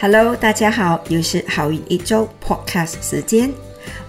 Hello，大家好，又是好运一周 Podcast 时间，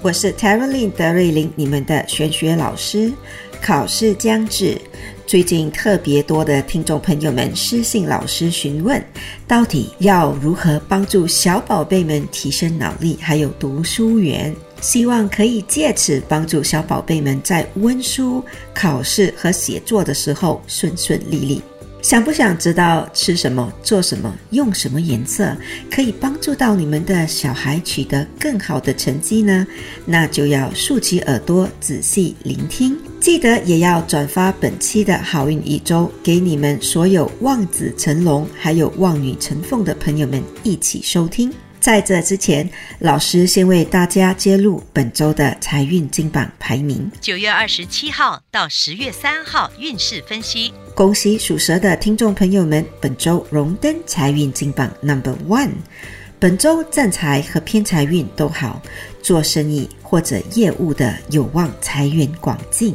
我是 t e r a l i n 德瑞琳，你们的玄学老师。考试将至，最近特别多的听众朋友们私信老师询问，到底要如何帮助小宝贝们提升脑力，还有读书源，希望可以借此帮助小宝贝们在温书、考试和写作的时候顺顺利利。想不想知道吃什么、做什么、用什么颜色可以帮助到你们的小孩取得更好的成绩呢？那就要竖起耳朵仔细聆听，记得也要转发本期的好运一周给你们所有望子成龙还有望女成凤的朋友们一起收听。在这之前，老师先为大家揭露本周的财运金榜排名。九月二十七号到十月三号运势分析。恭喜属蛇的听众朋友们，本周荣登财运金榜 Number One。本周正财和偏财运都好，做生意或者业务的有望财源广进。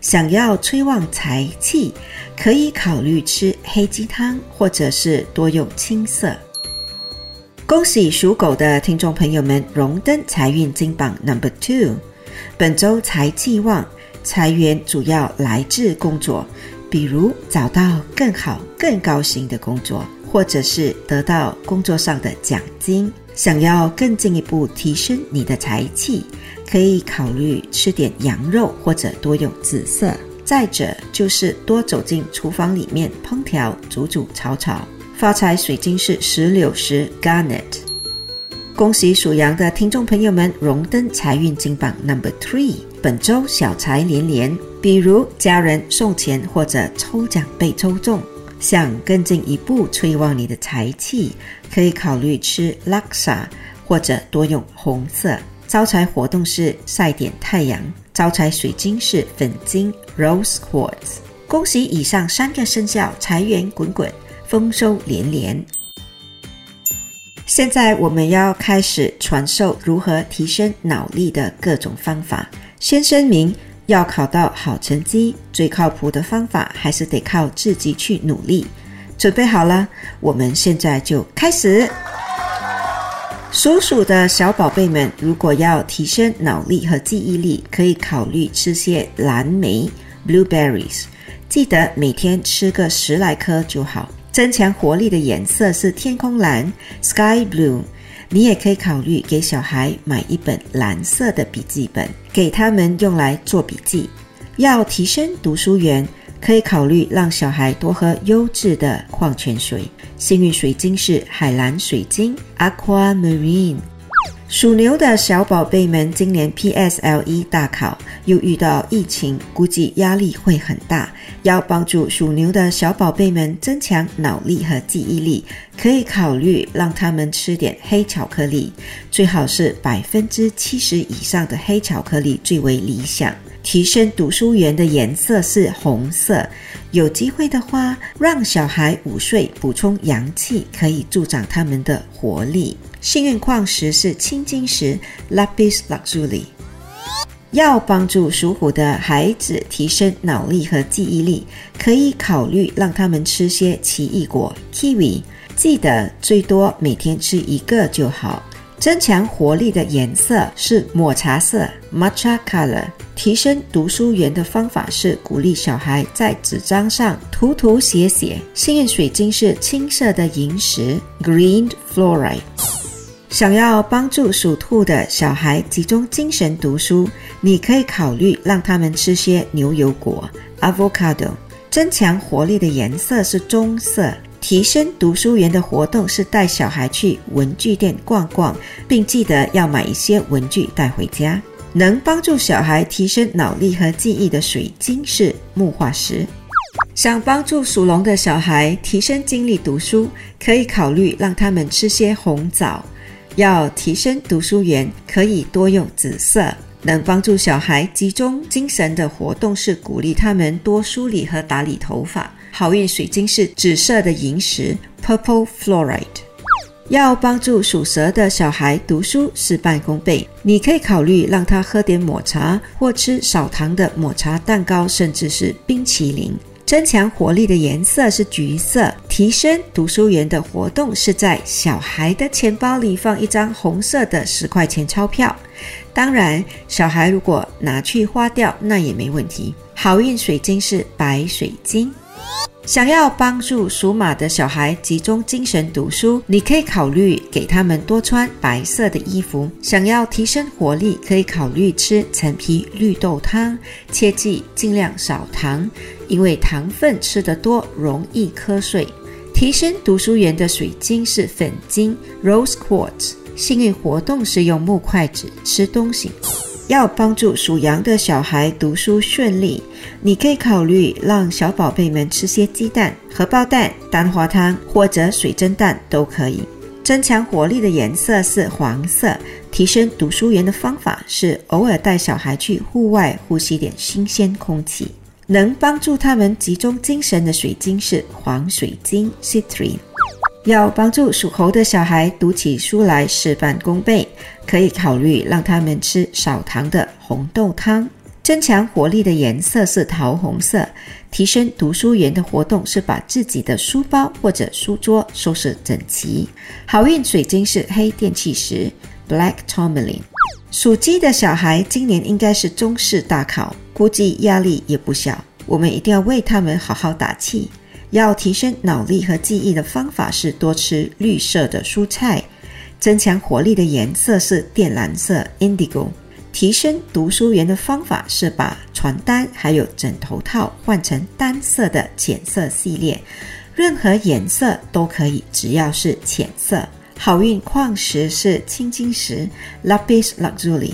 想要催旺财气，可以考虑吃黑鸡汤，或者是多用青色。恭喜属狗的听众朋友们荣登财运金榜 Number Two，本周财气旺，财源主要来自工作，比如找到更好、更高薪的工作，或者是得到工作上的奖金。想要更进一步提升你的财气，可以考虑吃点羊肉，或者多用紫色。再者就是多走进厨房里面烹调，煮煮炒炒。发财水晶是石榴石 （Garnet）。恭喜属羊的听众朋友们荣登财运金榜 Number Three。本周小财连连，比如家人送钱或者抽奖被抽中。想更进一步催旺你的财气，可以考虑吃 Laksa 或者多用红色。招财活动是晒点太阳。招财水晶是粉晶 Rose Quartz。恭喜以上三个生肖财源滚滚。丰收连连。现在我们要开始传授如何提升脑力的各种方法。先声明，要考到好成绩，最靠谱的方法还是得靠自己去努力。准备好了，我们现在就开始。属鼠的小宝贝们，如果要提升脑力和记忆力，可以考虑吃些蓝莓 （blueberries），记得每天吃个十来颗就好。增强活力的颜色是天空蓝 （Sky Blue）。你也可以考虑给小孩买一本蓝色的笔记本，给他们用来做笔记。要提升读书源，可以考虑让小孩多喝优质的矿泉水。幸运水晶是海蓝水晶 （Aquamarine）。属牛的小宝贝们，今年 PSLE 大考又遇到疫情，估计压力会很大。要帮助属牛的小宝贝们增强脑力和记忆力，可以考虑让他们吃点黑巧克力，最好是百分之七十以上的黑巧克力最为理想。提升读书缘的颜色是红色，有机会的话，让小孩午睡补充阳气，可以助长他们的活力。幸运矿石是青金石 （Lapis Lazuli）。要帮助属虎的孩子提升脑力和记忆力，可以考虑让他们吃些奇异果 （kiwi），记得最多每天吃一个就好。增强活力的颜色是抹茶色 （matcha color）。提升读书缘的方法是鼓励小孩在纸张上涂涂写写。幸运水晶是青色的萤石 （green fluorite）。想要帮助属兔的小孩集中精神读书，你可以考虑让他们吃些牛油果 （avocado）。增强活力的颜色是棕色。提升读书园的活动是带小孩去文具店逛逛，并记得要买一些文具带回家。能帮助小孩提升脑力和记忆的水晶是木化石。想帮助属龙的小孩提升精力读书，可以考虑让他们吃些红枣。要提升读书园，可以多用紫色。能帮助小孩集中精神的活动是鼓励他们多梳理和打理头发。好运水晶是紫色的萤石 （Purple Fluorite）。要帮助属蛇的小孩读书事半功倍，你可以考虑让他喝点抹茶，或吃少糖的抹茶蛋糕，甚至是冰淇淋。增强活力的颜色是橘色，提升读书园的活动是在小孩的钱包里放一张红色的十块钱钞票。当然，小孩如果拿去花掉，那也没问题。好运水晶是白水晶。想要帮助属马的小孩集中精神读书，你可以考虑给他们多穿白色的衣服。想要提升活力，可以考虑吃陈皮绿豆汤，切记尽量少糖，因为糖分吃得多容易瞌睡。提升读书园的水晶是粉晶 （Rose Quartz），幸运活动是用木筷子吃东西。要帮助属羊的小孩读书顺利，你可以考虑让小宝贝们吃些鸡蛋、荷包蛋、蛋花汤或者水蒸蛋都可以。增强活力的颜色是黄色，提升读书园的方法是偶尔带小孩去户外呼吸点新鲜空气。能帮助他们集中精神的水晶是黄水晶 （Citrine）。要帮助属猴的小孩读起书来事半功倍，可以考虑让他们吃少糖的红豆汤。增强活力的颜色是桃红色，提升读书园的活动是把自己的书包或者书桌收拾整齐。好运水晶是黑电气石 （Black Tourmaline）。属鸡的小孩今年应该是中式大考，估计压力也不小。我们一定要为他们好好打气。要提升脑力和记忆的方法是多吃绿色的蔬菜，增强活力的颜色是靛蓝色 （indigo）。提升读书园的方法是把床单还有枕头套换成单色的浅色系列，任何颜色都可以，只要是浅色。好运矿石是青金石 （lapis lazuli）。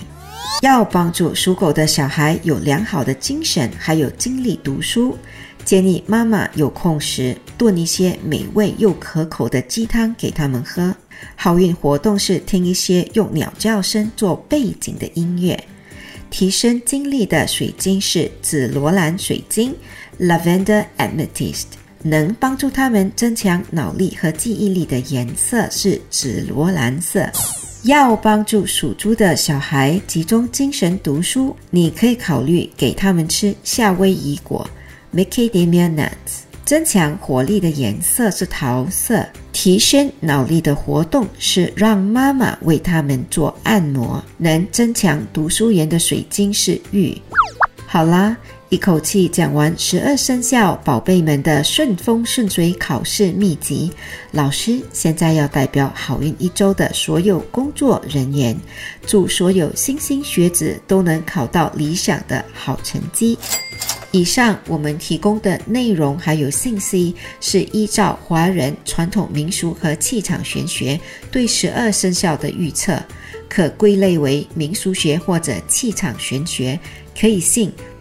要帮助属狗的小孩有良好的精神还有精力读书。建议妈妈有空时炖一些美味又可口的鸡汤给他们喝。好运活动是听一些用鸟叫声做背景的音乐。提升精力的水晶是紫罗兰水晶 （Lavender Amethyst），能帮助他们增强脑力和记忆力的颜色是紫罗兰色。要帮助属猪的小孩集中精神读书，你可以考虑给他们吃夏威夷果。Macadamia nuts，增强活力的颜色是桃色，提升脑力的活动是让妈妈为他们做按摩，能增强读书人的水晶是玉。好啦，一口气讲完十二生肖宝贝们的顺风顺水考试秘籍，老师现在要代表好运一周的所有工作人员，祝所有新兴学子都能考到理想的好成绩。以上我们提供的内容还有信息，是依照华人传统民俗和气场玄学对十二生肖的预测，可归类为民俗学或者气场玄学，可以信